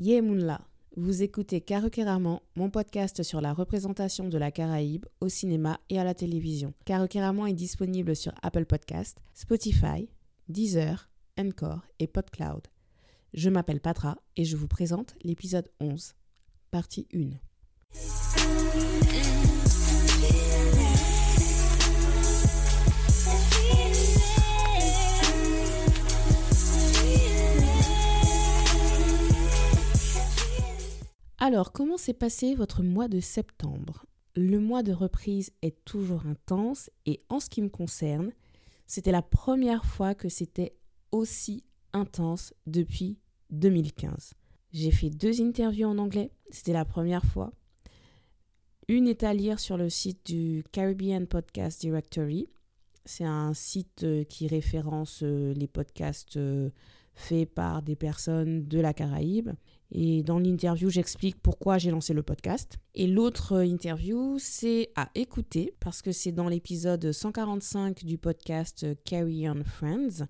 Yemunla, vous écoutez Karukeraman, mon podcast sur la représentation de la Caraïbe au cinéma et à la télévision. Karukeraman est disponible sur Apple Podcast, Spotify, Deezer, Encore et PodCloud. Je m'appelle Patra et je vous présente l'épisode 11, partie 1. Alors, comment s'est passé votre mois de septembre? Le mois de reprise est toujours intense et en ce qui me concerne, c'était la première fois que c'était aussi intense depuis 2015. J'ai fait deux interviews en anglais, c'était la première fois. Une est à lire sur le site du Caribbean Podcast Directory. C'est un site euh, qui référence euh, les podcasts faits par des personnes de la Caraïbe. Et dans l'interview, j'explique pourquoi j'ai lancé le podcast. Et l'autre interview, c'est à écouter parce que c'est dans l'épisode 145 du podcast Carry On Friends.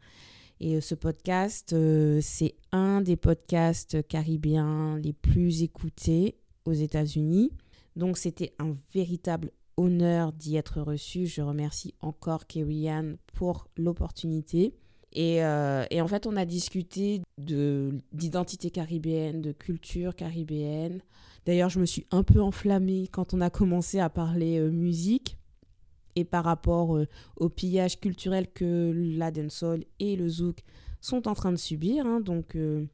Et euh, ce podcast, euh, c'est un des podcasts caribéens les plus écoutés aux États-Unis. Donc c'était un véritable honneur d'y être reçu. Je remercie encore Kerry Ann pour l'opportunité. Et, euh, et, en fait, on a discuté d'identité caribéenne, de culture caribéenne. D'ailleurs, je me suis un peu enflammée quand on a commencé à parler musique et par rapport euh, au pillage culturel que la et le zouk sont en train de subir. Hein. donc, euh,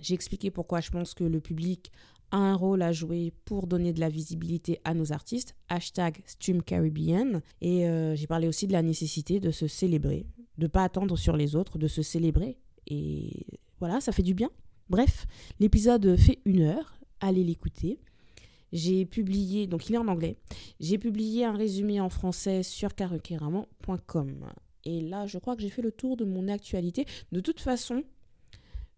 j'ai expliqué pourquoi je pense que le public a un rôle à jouer pour donner de la visibilité à nos artistes. Hashtag Stream Caribbean. Et euh, j'ai parlé aussi de la nécessité de se célébrer, de pas attendre sur les autres, de se célébrer. Et voilà, ça fait du bien. Bref, l'épisode fait une heure. Allez l'écouter. J'ai publié, donc il est en anglais, j'ai publié un résumé en français sur carrequeraman.com. Et là, je crois que j'ai fait le tour de mon actualité. De toute façon,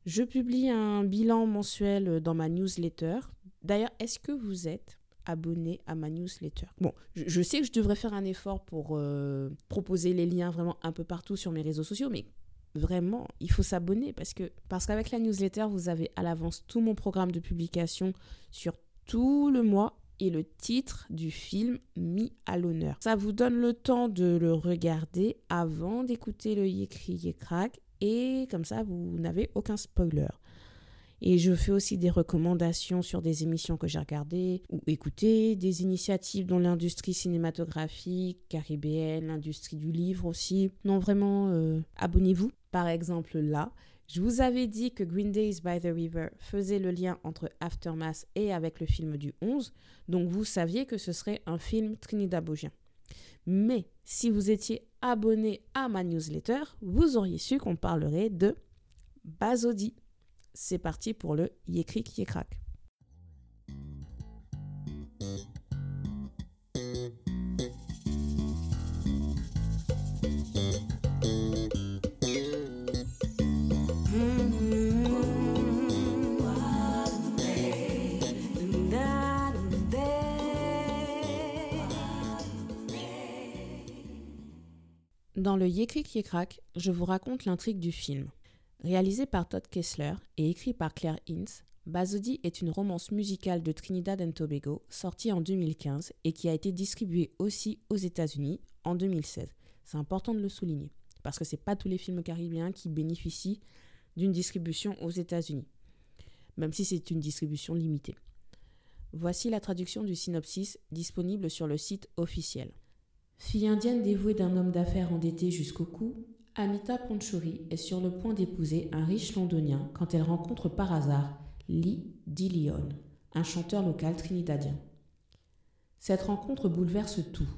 je publie un bilan mensuel dans ma newsletter. D'ailleurs, est-ce que vous êtes abonné à ma newsletter? Bon, je, sais que je devrais faire un effort pour euh, proposer les liens vraiment un peu partout sur mes réseaux sociaux, mais vraiment, il faut s'abonner parce que parce qu'avec la newsletter, vous avez à l'avance tout mon programme de publication sur tout le mois et le titre du film mis à l'honneur. Ça vous donne le temps de le regarder avant d'écouter le Yécri Yécrac et comme ça vous n'avez aucun spoiler. Et je fais aussi des recommandations sur des émissions que j'ai regardées ou écoutées, des initiatives dans l'industrie cinématographique, caribéenne, l'industrie du livre aussi. Non, vraiment, euh, abonnez-vous. Par exemple, là, je vous avais dit que Green Days by the River faisait le lien entre Aftermath et avec le film du 11, donc vous saviez que ce serait un film trinidadien. Mais si vous étiez abonné à ma newsletter, vous auriez su qu'on parlerait de Bazodi. C'est parti pour le Yécric Yécrac. Dans le Yékrik Yékrak, je vous raconte l'intrigue du film. Réalisé par Todd Kessler et écrit par Claire Hintz, Bazodi est une romance musicale de Trinidad and Tobago sortie en 2015 et qui a été distribuée aussi aux États-Unis en 2016. C'est important de le souligner parce que ce n'est pas tous les films caribéens qui bénéficient d'une distribution aux États-Unis, même si c'est une distribution limitée. Voici la traduction du synopsis disponible sur le site officiel. Fille indienne dévouée d'un homme d'affaires endetté jusqu'au cou, Anita Ponchori est sur le point d'épouser un riche londonien quand elle rencontre par hasard Lee Dillion, un chanteur local trinidadien. Cette rencontre bouleverse tout.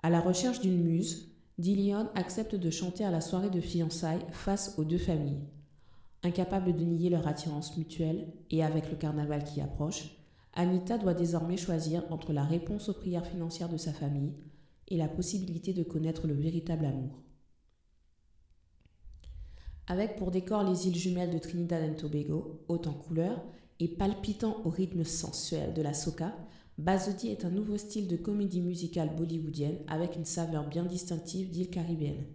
À la recherche d'une muse, Dillion accepte de chanter à la soirée de fiançailles face aux deux familles. Incapable de nier leur attirance mutuelle et avec le carnaval qui approche, Anita doit désormais choisir entre la réponse aux prières financières de sa famille, et la possibilité de connaître le véritable amour. Avec pour décor les îles jumelles de Trinidad et Tobago, hautes en couleurs et palpitant au rythme sensuel de la soca, Bazodi est un nouveau style de comédie musicale bollywoodienne avec une saveur bien distinctive d'île caribéenne.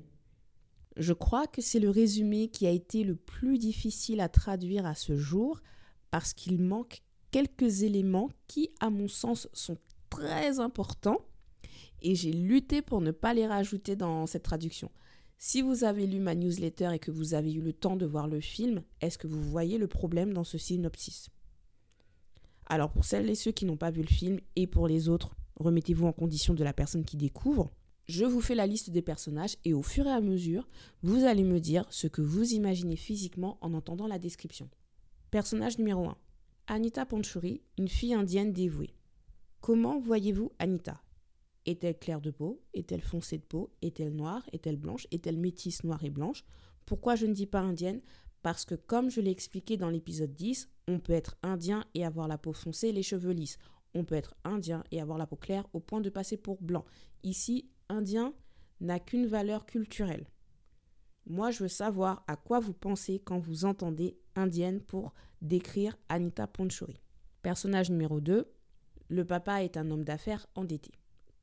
Je crois que c'est le résumé qui a été le plus difficile à traduire à ce jour parce qu'il manque quelques éléments qui, à mon sens, sont très importants et j'ai lutté pour ne pas les rajouter dans cette traduction. Si vous avez lu ma newsletter et que vous avez eu le temps de voir le film, est-ce que vous voyez le problème dans ce synopsis? Alors pour celles et ceux qui n'ont pas vu le film et pour les autres, remettez-vous en condition de la personne qui découvre. Je vous fais la liste des personnages et au fur et à mesure, vous allez me dire ce que vous imaginez physiquement en entendant la description. Personnage numéro 1. Anita Panchuri, une fille indienne dévouée. Comment voyez-vous Anita? Est-elle claire de peau Est-elle foncée de peau Est-elle noire Est-elle blanche Est-elle métisse noire et blanche? Pourquoi je ne dis pas indienne? Parce que comme je l'ai expliqué dans l'épisode 10, on peut être indien et avoir la peau foncée et les cheveux lisses. On peut être indien et avoir la peau claire au point de passer pour blanc. Ici, indien n'a qu'une valeur culturelle. Moi, je veux savoir à quoi vous pensez quand vous entendez indienne pour décrire Anita Panchuri. Personnage numéro 2, le papa est un homme d'affaires endetté.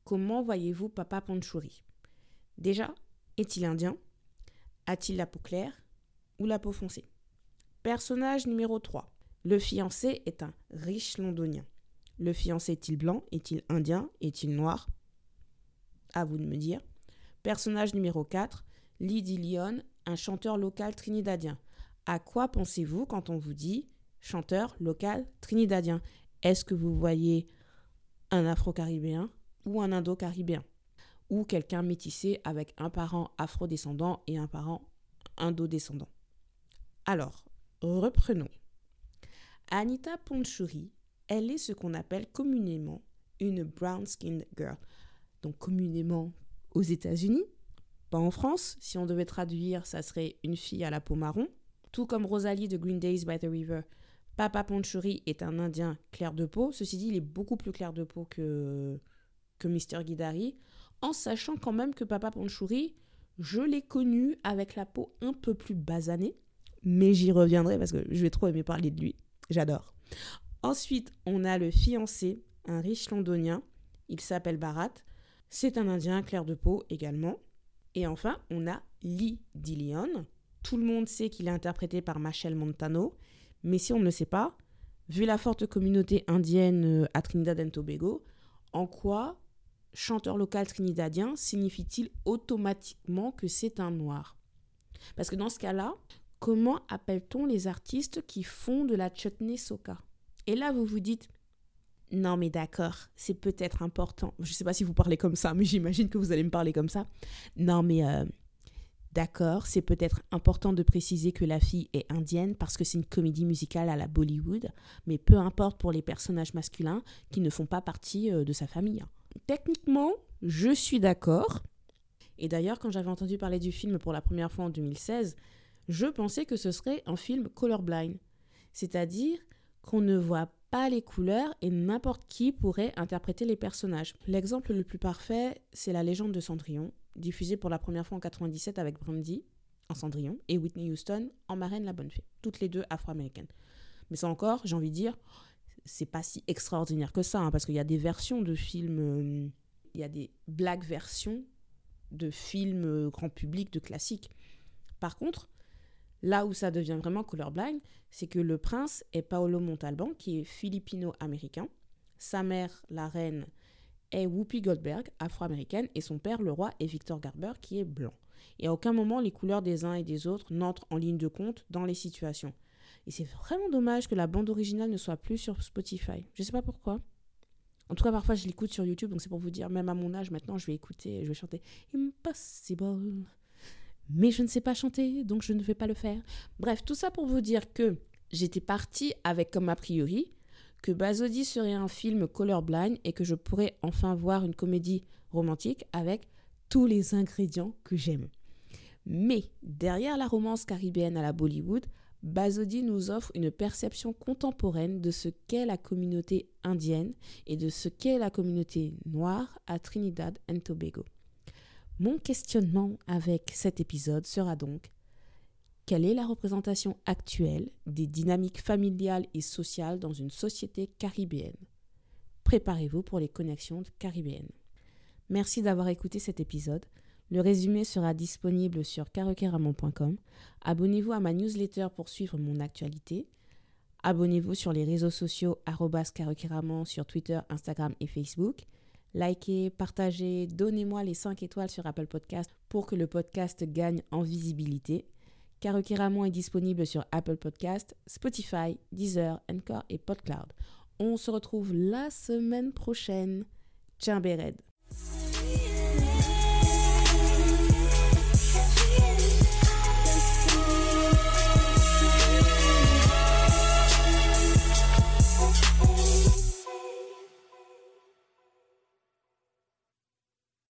Comment voyez-vous papa Panchuri? Déjà, est-il indien? A-t-il la peau claire ou la peau foncée? Personnage numéro 3. Le fiancé est un riche londonien. Le fiancé est-il blanc? Est-il indien? Est-il noir? À vous de me dire. Personnage numéro 4. Lydie Lyon, un chanteur local trinidadien. À quoi pensez-vous quand on vous dit chanteur local trinidadien? Est-ce que vous voyez un afro-caribéen? Ou un indo-caribéen Ou quelqu'un métissé avec un parent afro-descendant et un parent indo-descendant Alors, reprenons. Anita Ponchuri, elle est ce qu'on appelle communément une brown-skinned girl. Donc communément aux États-Unis, pas en France. Si on devait traduire, ça serait une fille à la peau marron. Tout comme Rosalie de Green Days by the River, Papa Ponchuri est un Indien clair de peau. Ceci dit, il est beaucoup plus clair de peau que, que Mr. Guidari, en sachant quand même que Papa Ponchuri, je l'ai connu avec la peau un peu plus basanée, mais j'y reviendrai parce que je vais trop aimer parler de lui. J'adore. Ensuite, on a le fiancé, un riche londonien. Il s'appelle Bharat. C'est un Indien clair de peau également. Et enfin, on a Lee Dillion, tout le monde sait qu'il est interprété par Machel Montano, mais si on ne le sait pas, vu la forte communauté indienne euh, à Trinidad et Tobago, en quoi chanteur local trinidadien signifie-t-il automatiquement que c'est un noir? Parce que dans ce cas-là, comment appelle-t-on les artistes qui font de la chutney soca? Et là, vous vous dites, non mais d'accord, c'est peut-être important. Je ne sais pas si vous parlez comme ça, mais j'imagine que vous allez me parler comme ça. Non mais euh, D'accord, c'est peut-être important de préciser que la fille est indienne parce que c'est une comédie musicale à la Bollywood, mais peu importe pour les personnages masculins qui ne font pas partie euh, de sa famille. Techniquement, je suis d'accord. Et d'ailleurs, quand j'avais entendu parler du film pour la première fois en 2016, je pensais que ce serait un film colorblind, c'est-à-dire qu'on ne voit pas les couleurs et n'importe qui pourrait interpréter les personnages. L'exemple le plus parfait, c'est la légende de Cendrillon, diffusée pour la première fois en 97 avec Brandy en Cendrillon et Whitney Houston en Marraine la Bonne Fée, toutes les deux afro-américaines. Mais ça encore, j'ai envie de dire, c'est pas si extraordinaire que ça, hein, parce qu'il y a des versions de films, euh, il y a des blagues versions de films euh, grand public, de classiques. Par contre, là où ça devient vraiment colorblind, c'est que le prince est Paolo Montalban, qui est philippino-américain. Sa mère, la reine, est Whoopi Goldberg, afro-américaine, et son père, le roi, est Victor Garber, qui est blanc. Et à aucun moment, les couleurs des uns et des autres n'entrent en ligne de compte dans les situations. Et c'est vraiment dommage que la bande originale ne soit plus sur Spotify. Je sais pas pourquoi. En tout cas, parfois, je l'écoute sur YouTube, donc c'est pour vous dire, même à mon âge, maintenant, je vais écouter, je vais chanter Impossible. Mais je ne sais pas chanter, donc je ne vais pas le faire. Bref, tout ça pour vous dire que j'étais partie avec comme a priori que Basodi serait un film colorblind et que je pourrais enfin voir une comédie romantique avec tous les ingrédients que j'aime. Mais derrière la romance caribéenne à la Bollywood, Basodi nous offre une perception contemporaine de ce qu'est la communauté indienne et de ce qu'est la communauté noire à Trinidad et Tobago. Mon questionnement avec cet épisode sera donc quelle est la représentation actuelle des dynamiques familiales et sociales dans une société caribéenne? Préparez-vous pour les connexions caribéennes. Merci d'avoir écouté cet épisode. Le résumé sera disponible sur caroqueramon.com. Abonnez-vous à ma newsletter pour suivre mon actualité. Abonnez-vous sur les réseaux sociaux @karokiraman sur Twitter, Instagram et Facebook. Likez, partagez, donnez-moi les 5 étoiles sur Apple Podcast pour que le podcast gagne en visibilité. Karokiraman est disponible sur Apple Podcast, Spotify, Deezer, Encore et PodCloud. On se retrouve la semaine prochaine. Tiens, Béred.